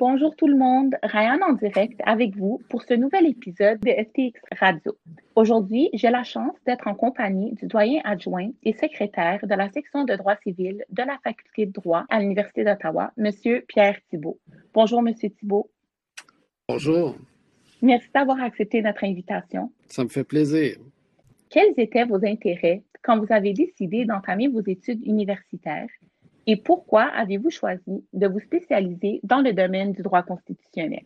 Bonjour tout le monde, Ryan en direct avec vous pour ce nouvel épisode de FTX Radio. Aujourd'hui, j'ai la chance d'être en compagnie du doyen adjoint et secrétaire de la section de droit civil de la faculté de droit à l'Université d'Ottawa, Monsieur Pierre Thibault. Bonjour, Monsieur Thibault. Bonjour. Merci d'avoir accepté notre invitation. Ça me fait plaisir. Quels étaient vos intérêts quand vous avez décidé d'entamer vos études universitaires? Et pourquoi avez-vous choisi de vous spécialiser dans le domaine du droit constitutionnel?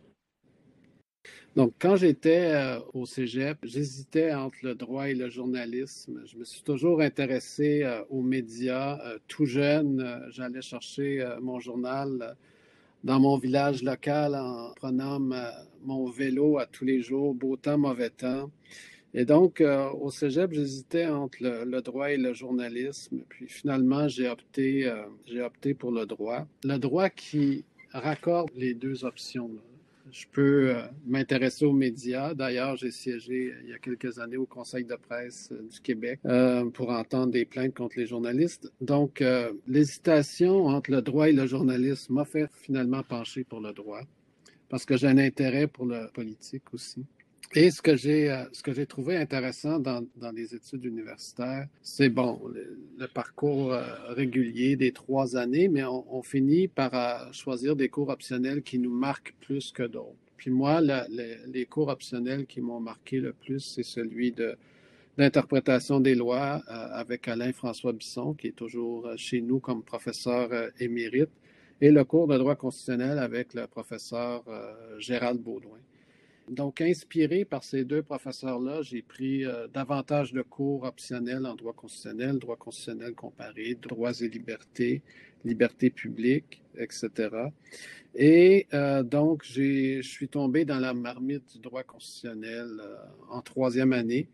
Donc, quand j'étais euh, au cégep, j'hésitais entre le droit et le journalisme. Je me suis toujours intéressé euh, aux médias. Euh, tout jeune, j'allais chercher mon journal dans mon village local en prenant mon vélo à tous les jours, beau temps, mauvais temps. Et donc, euh, au cégep, j'hésitais entre le, droit et le journalisme. Puis finalement, j'ai opté, euh, opté pour le droit. Le droit qui raccorde les deux options. Je peux euh, m'intéresser aux médias. D'ailleurs, j'ai siégé il y a quelques années au Conseil de presse du Québec pour entendre des plaintes contre les journalistes. Donc, l'hésitation entre le droit et le journalisme m'a fait finalement pencher pour le droit parce que j'ai un intérêt pour le politique aussi. Et ce que j'ai euh, ce que j'ai trouvé intéressant dans, dans les études universitaires, c'est bon le, parcours euh, régulier des trois années, mais on, on finit par euh, choisir des cours optionnels qui nous marquent plus que d'autres. Puis moi, les cours optionnels qui m'ont marqué le plus, c'est celui de d'interprétation des lois avec Alain François Bisson, qui est toujours chez nous comme professeur émérite, et le cours de droit constitutionnel avec le professeur Gérald Baudouin. Donc, inspiré par ces deux professeurs-là, j'ai pris euh, davantage de cours optionnels en droit constitutionnel, droit constitutionnel comparé, droits et libertés, liberté publique, etc. Et euh, donc, je suis tombé dans la marmite du droit constitutionnel euh, en troisième année.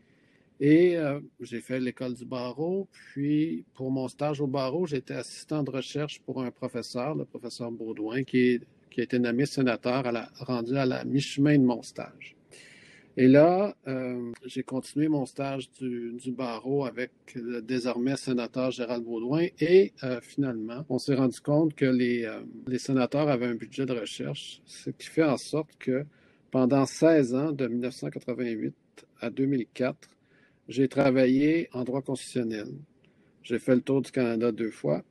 Et j'ai fait l'école du barreau. Puis, pour mon stage au barreau, j'étais assistant de recherche pour un professeur, le professeur Baudouin, qui est qui a été nommé sénateur à la, rendu à la mi-chemin de mon stage. Et là, euh, j'ai continué mon stage du, barreau avec le désormais sénateur Gérald Baudouin et euh, finalement, on s'est rendu compte que les, euh, les sénateurs avaient un budget de recherche, ce qui fait en sorte que pendant 16 ans, de 1988 à 2004, j'ai travaillé en droit constitutionnel. J'ai fait le tour du Canada deux fois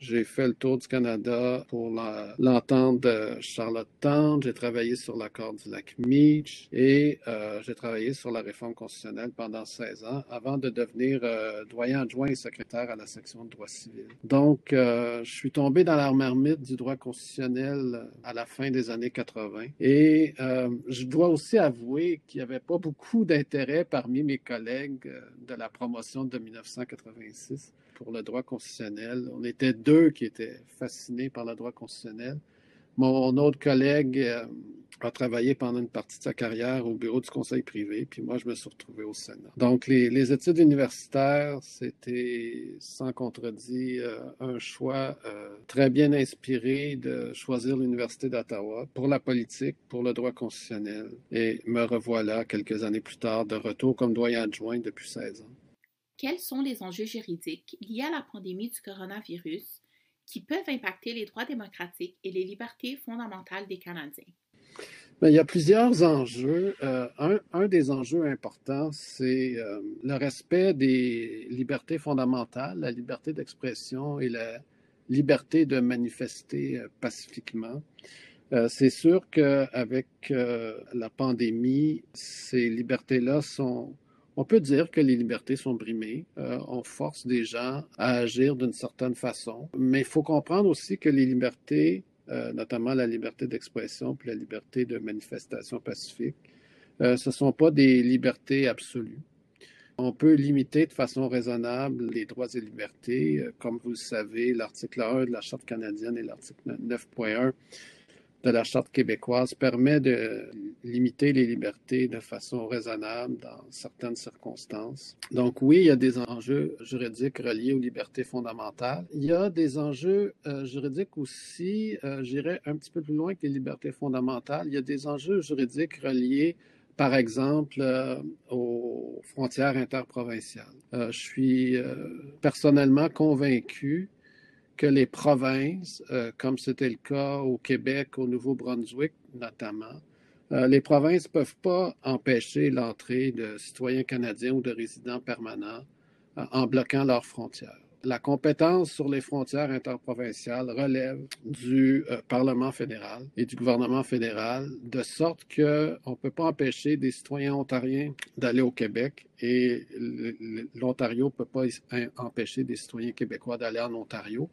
j'ai fait le tour du Canada pour l'entente de Charlottetown. J'ai travaillé sur l'accord du lac Meach et euh, j'ai travaillé sur la réforme constitutionnelle pendant 16 ans avant de devenir euh, doyen adjoint et secrétaire à la section de droit civil. Donc, euh, je suis tombé dans la marmite du droit constitutionnel à la fin des années 80 et je dois aussi avouer qu'il n'y avait pas beaucoup d'intérêt parmi mes collègues de la promotion de 1986 pour le droit constitutionnel. On était deux qui étaient fascinés par le droit constitutionnel. Mon autre collègue euh, a travaillé pendant une partie de sa carrière au bureau du conseil privé, puis moi, je me suis retrouvé au Sénat. Donc, les, études universitaires, c'était sans contredit euh, un choix euh, très bien inspiré de choisir l'Université d'Ottawa pour la politique, pour le droit constitutionnel. Et me revoilà quelques années plus tard de retour comme doyen adjoint depuis 16 ans quels sont les enjeux juridiques liés à la pandémie du coronavirus qui peuvent impacter les droits démocratiques et les libertés fondamentales des Canadiens? Bien, il y a plusieurs enjeux. Euh, un, des enjeux importants, c'est euh, le respect des libertés fondamentales, la liberté d'expression et la liberté de manifester euh, pacifiquement. c'est sûr qu'avec la pandémie, ces libertés-là sont on peut dire que les libertés sont brimées. Euh, on force des gens à agir d'une certaine façon. Mais il faut comprendre aussi que les libertés, euh, notamment la liberté d'expression puis la liberté de manifestation pacifique, euh, ce ne sont pas des libertés absolues. On peut limiter de façon raisonnable les droits et libertés. Comme vous le savez, l'article 1 de la Charte canadienne et l'article 9.1 de la Charte québécoise permet de limiter les libertés de façon raisonnable dans certaines circonstances. Donc oui, il y a des enjeux juridiques reliés aux libertés fondamentales. Il y a des enjeux euh, juridiques aussi, euh, j'irais un petit peu plus loin que les libertés fondamentales. Il y a des enjeux juridiques reliés par exemple, euh, aux frontières interprovinciales. je suis personnellement convaincu que les provinces, euh, comme c'était le cas au Québec, au Nouveau-Brunswick notamment, euh, les provinces ne peuvent pas empêcher l'entrée de citoyens canadiens ou de résidents permanents euh, en bloquant leurs frontières. La compétence sur les frontières interprovinciales relève du euh, Parlement fédéral et du gouvernement fédéral, de sorte qu'on ne peut pas empêcher des citoyens ontariens d'aller au Québec et l'Ontario ne peut pas empêcher des citoyens québécois d'aller en Ontario.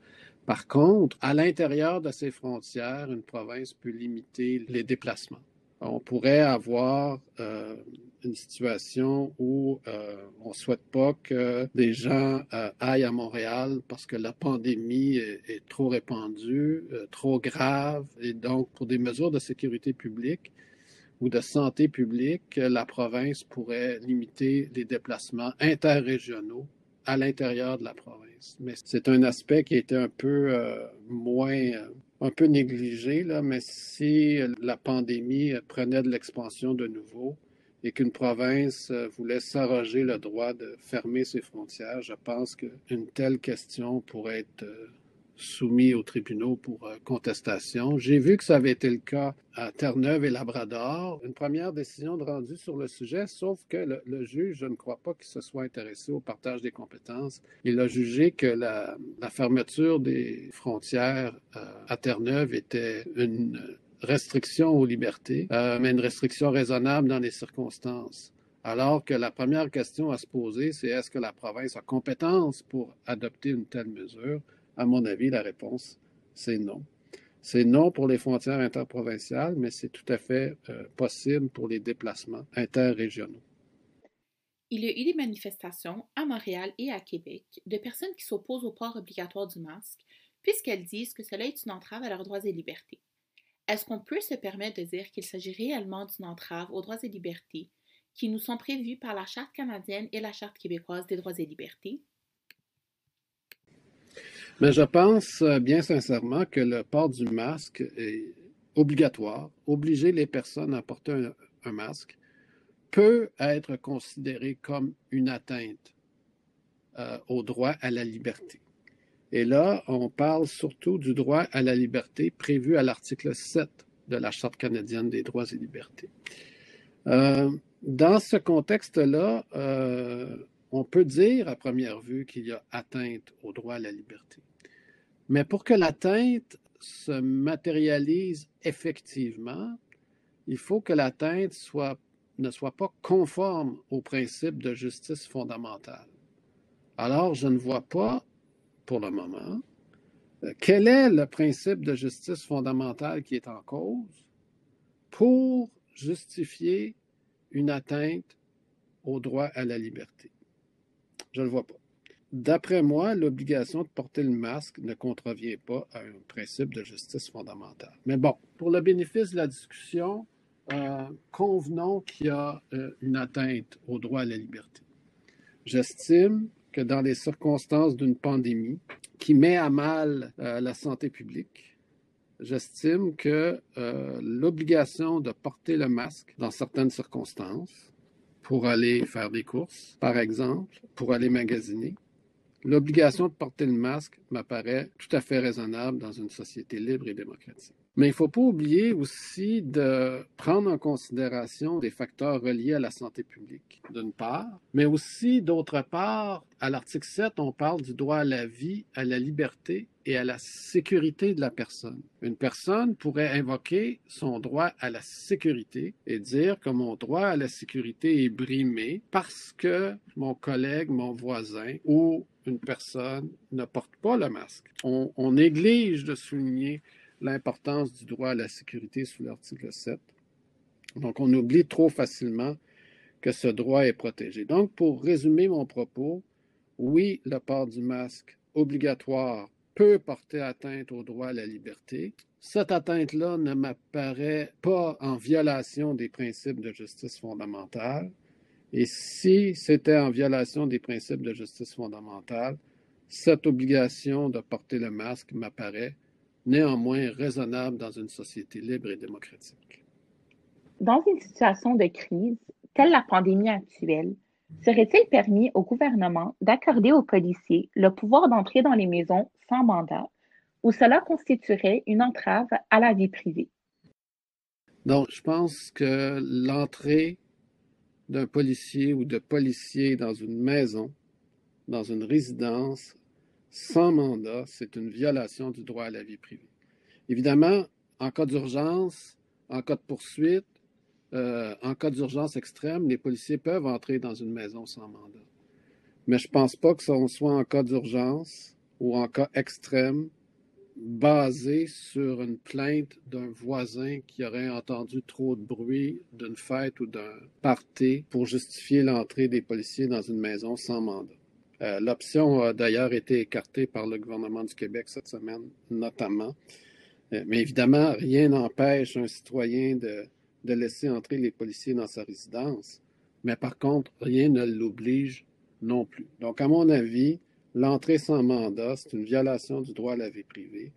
Par contre, à l'intérieur de ces frontières, une province peut limiter les déplacements on pourrait avoir euh, une situation où euh, on ne souhaite pas que des gens euh, aillent à Montréal parce que la pandémie est, trop répandue, trop grave, et donc pour des mesures de sécurité publique ou de santé publique, la province pourrait limiter les déplacements interrégionaux à l'intérieur de la province. Mais c'est un aspect qui était un peu moins un peu négligé, là, mais si la pandémie prenait de l'expansion de nouveau et qu'une province euh, voulait s'arroger le droit de fermer ses frontières, je pense qu'une telle question pourrait être euh, soumis aux tribunaux pour euh, contestation. J'ai vu que ça avait été le cas à Terre-Neuve et Labrador. Une première décision de rendu sur le sujet, sauf que le, juge, je ne crois pas qu'il se soit intéressé au partage des compétences. Il a jugé que la, fermeture des frontières euh, à Terre-Neuve était une restriction aux libertés, euh, mais une restriction raisonnable dans les circonstances. Alors que la première question à se poser, c'est est-ce que la province a compétence pour adopter une telle mesure? À mon avis, la réponse, c'est non. C'est non pour les frontières interprovinciales, mais c'est tout à fait euh, possible pour les déplacements interrégionaux. Il y a eu des manifestations à Montréal et à Québec de personnes qui s'opposent au port obligatoire du masque, puisqu'elles disent que cela est une entrave à leurs droits et libertés. Est-ce qu'on peut se permettre de dire qu'il s'agit réellement d'une entrave aux droits et libertés qui nous sont prévus par la Charte canadienne et la Charte québécoise des droits et libertés? Mais je pense euh, bien sincèrement que le port du masque est obligatoire, obliger les personnes à porter un, masque, peut être considéré comme une atteinte euh, au droit à la liberté. Et là, on parle surtout du droit à la liberté prévu à l'article 7 de la Charte canadienne des droits et libertés. Euh, dans ce contexte-là, on peut dire à première vue qu'il y a atteinte au droit à la liberté. Mais pour que l'atteinte se matérialise effectivement, il faut que l'atteinte ne soit pas conforme au principe de justice fondamentale. Alors, je ne vois pas, pour le moment, euh, quel est le principe de justice fondamentale qui est en cause pour justifier une atteinte au droit à la liberté. Je ne le vois pas. D'après moi, l'obligation de porter le masque ne contrevient pas à un principe de justice fondamentale. Mais bon, pour le bénéfice de la discussion, euh, convenons qu'il y a euh, une atteinte au droit à la liberté. J'estime que dans les circonstances d'une pandémie qui met à mal euh, la santé publique, j'estime que l'obligation de porter le masque dans certaines circonstances, pour aller faire des courses, par exemple, pour aller magasiner, L'obligation de porter le masque m'apparaît tout à fait raisonnable dans une société libre et démocratique. Mais il ne faut pas oublier aussi de prendre en considération des facteurs reliés à la santé publique, d'une part, mais aussi, d'autre part, à l'article 7, on parle du droit à la vie, à la liberté et à la sécurité de la personne. Une personne pourrait invoquer son droit à la sécurité et dire que mon droit à la sécurité est brimé parce que mon collègue, mon voisin ou une personne ne porte pas le masque. On, on néglige de souligner l'importance du droit à la sécurité sous l'article 7. Donc, on oublie trop facilement que ce droit est protégé. Donc, pour résumer mon propos, oui, le port du masque obligatoire peut porter atteinte au droit à la liberté. Cette atteinte-là ne m'apparaît pas en violation des principes de justice fondamentale. Et si c'était en violation des principes de justice fondamentale, cette obligation de porter le masque m'apparaît néanmoins raisonnable dans une société libre et démocratique. Dans une situation de crise, telle la pandémie actuelle, serait-il permis au gouvernement d'accorder aux policiers le pouvoir d'entrer dans les maisons sans mandat ou cela constituerait une entrave à la vie privée? Donc, je pense que l'entrée d'un policier ou de policiers dans une maison, dans une résidence, sans mandat, c'est une violation du droit à la vie privée. Évidemment, en cas d'urgence, en cas de poursuite, euh, en cas d'urgence extrême, les policiers peuvent entrer dans une maison sans mandat. Mais je ne pense pas que ce soit en cas d'urgence ou en cas extrême basé sur une plainte d'un voisin qui aurait entendu trop de bruit d'une fête ou d'un party pour justifier l'entrée des policiers dans une maison sans mandat. Euh, l'option a d'ailleurs été écartée par le gouvernement du Québec cette semaine, notamment. Euh, mais évidemment, rien n'empêche un citoyen de, de laisser entrer les policiers dans sa résidence. Mais par contre, rien ne l'oblige non plus. Donc, à mon avis, L'entrée sans mandat, c'est une violation du droit à la vie privée.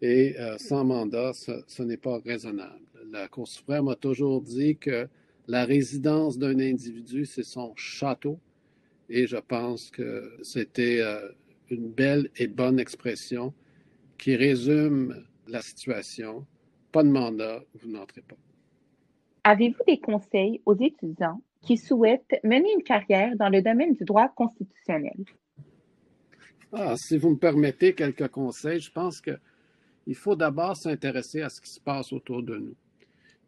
Et euh, sans mandat, ce, n'est pas raisonnable. La Cour suprême a toujours dit que la résidence d'un individu, c'est son château. Et je pense que c'était euh, une belle et bonne expression qui résume la situation. Pas de mandat, vous n'entrez pas. Avez-vous des conseils aux étudiants qui souhaitent mener une carrière dans le domaine du droit constitutionnel? Ah, si vous me permettez quelques conseils, je pense qu'il faut d'abord s'intéresser à ce qui se passe autour de nous.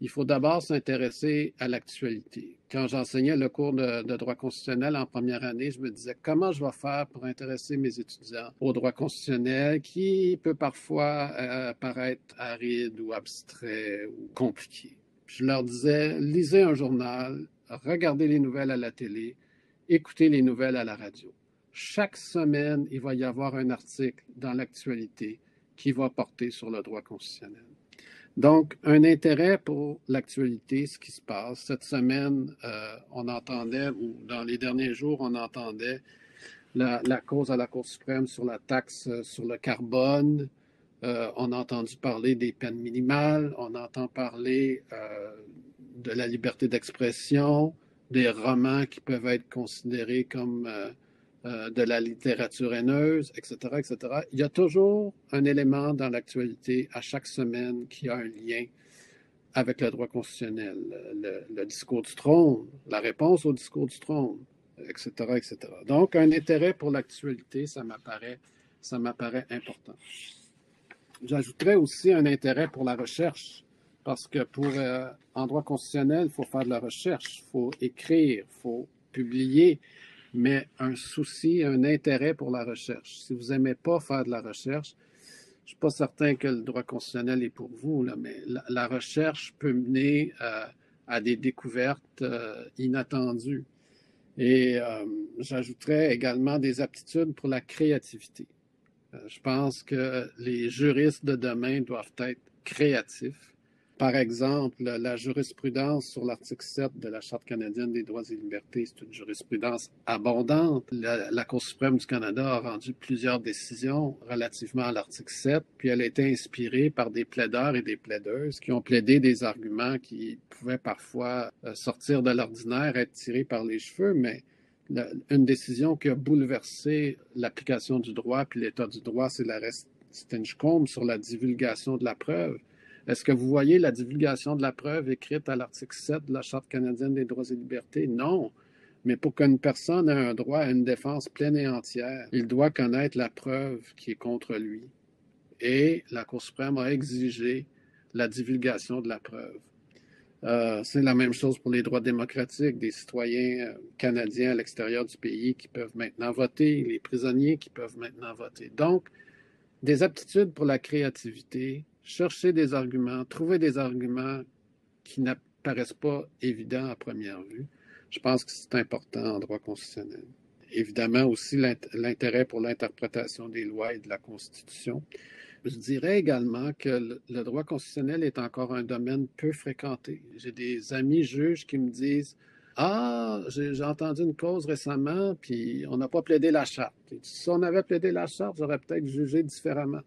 Il faut d'abord s'intéresser à l'actualité. Quand j'enseignais le cours de, droit constitutionnel en première année, je me disais comment je vais faire pour intéresser mes étudiants au droit constitutionnel qui peut parfois euh, paraître aride ou abstrait ou compliqué? Je leur disais, lisez un journal, regardez les nouvelles à la télé, écoutez les nouvelles à la radio chaque semaine, il va y avoir un article dans l'actualité qui va porter sur le droit constitutionnel. Donc, un intérêt pour l'actualité, ce qui se passe. Cette semaine, euh, on entendait, ou dans les derniers jours, on entendait la, cause à la Cour suprême sur la taxe euh, sur le carbone. Euh, on a entendu parler des peines minimales. On entend parler de la liberté d'expression, des romans qui peuvent être considérés comme euh, de la littérature haineuse, etc., etc. Il y a toujours un élément dans l'actualité à chaque semaine qui a un lien avec le droit constitutionnel, le, discours du trône, la réponse au discours du trône, etc., etc. Donc, un intérêt pour l'actualité, ça m'apparaît, ça m'apparaît important. J'ajouterais aussi un intérêt pour la recherche, parce que pour euh, en droit constitutionnel, il faut faire de la recherche, il faut écrire, il faut publier, mais un souci, un intérêt pour la recherche. Si vous n'aimez pas faire de la recherche, je ne suis pas certain que le droit constitutionnel est pour vous, là, mais la, recherche peut mener euh, à des découvertes euh, inattendues. Et euh, j'ajouterais également des aptitudes pour la créativité. je pense que les juristes de demain doivent être créatifs par exemple, la jurisprudence sur l'article 7 de la Charte canadienne des droits et libertés, c'est une jurisprudence abondante. La, Cour suprême du Canada a rendu plusieurs décisions relativement à l'article 7, puis elle a été inspirée par des plaideurs et des plaideuses qui ont plaidé des arguments qui pouvaient parfois euh, sortir de l'ordinaire, être tirés par les cheveux, mais une décision qui a bouleversé l'application du droit puis l'état du droit, c'est l'arrêt Stinchcombe sur la divulgation de la preuve. Est-ce que vous voyez la divulgation de la preuve écrite à l'article 7 de la Charte canadienne des droits et libertés? Non. Mais pour qu'une personne ait un droit à une défense pleine et entière, il doit connaître la preuve qui est contre lui. Et la Cour suprême a exigé la divulgation de la preuve. Euh, c'est la même chose pour les droits démocratiques des citoyens euh, canadiens à l'extérieur du pays qui peuvent maintenant voter, les prisonniers qui peuvent maintenant voter. Donc, des aptitudes pour la créativité, chercher des arguments, trouver des arguments qui n'apparaissent pas évidents à première vue. Je pense que c'est important en droit constitutionnel. Évidemment aussi l'intérêt pour l'interprétation des lois et de la Constitution. Je dirais également que le droit constitutionnel est encore un domaine peu fréquenté. J'ai des amis juges qui me disent Ah, j'ai entendu une cause récemment, puis on n'a pas plaidé la charte. si on avait plaidé la charte, j'aurais peut-être jugé différemment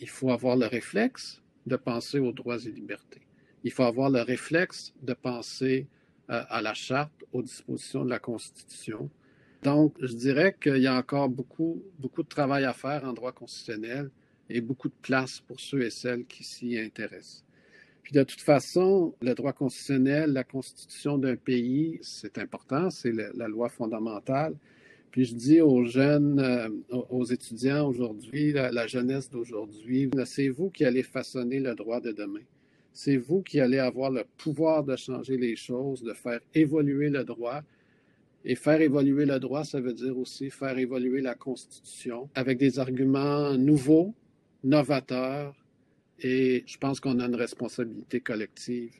il faut avoir le réflexe de penser aux droits et libertés. Il faut avoir le réflexe de penser euh, à la charte, aux dispositions de la Constitution. Donc, je dirais qu'il y a encore beaucoup, beaucoup de travail à faire en droit constitutionnel, et beaucoup de place pour ceux et celles qui s'y intéressent. Puis de toute façon, le droit constitutionnel, la constitution d'un pays, c'est important, c'est la loi fondamentale. Puis je dis aux jeunes, euh, aux étudiants aujourd'hui, la, jeunesse d'aujourd'hui, c'est vous qui allez façonner le droit de demain. C'est vous qui allez avoir le pouvoir de changer les choses, de faire évoluer le droit. Et faire évoluer le droit, ça veut dire aussi faire évoluer la Constitution avec des arguments nouveaux, novateurs. Et je pense qu'on a une responsabilité collective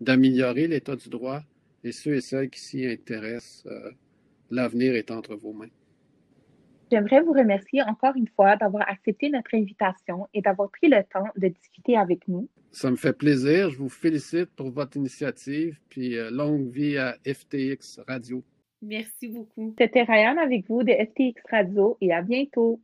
d'améliorer l'état du droit et ceux et celles qui s'y intéressent. Euh, L'avenir est entre vos mains. J'aimerais vous remercier encore une fois d'avoir accepté notre invitation et d'avoir pris le temps de discuter avec nous. Ça me fait plaisir. Je vous félicite pour votre initiative, puis euh, longue vie à FTX Radio. Merci beaucoup. C'était Ryan avec vous de FTX Radio et à bientôt.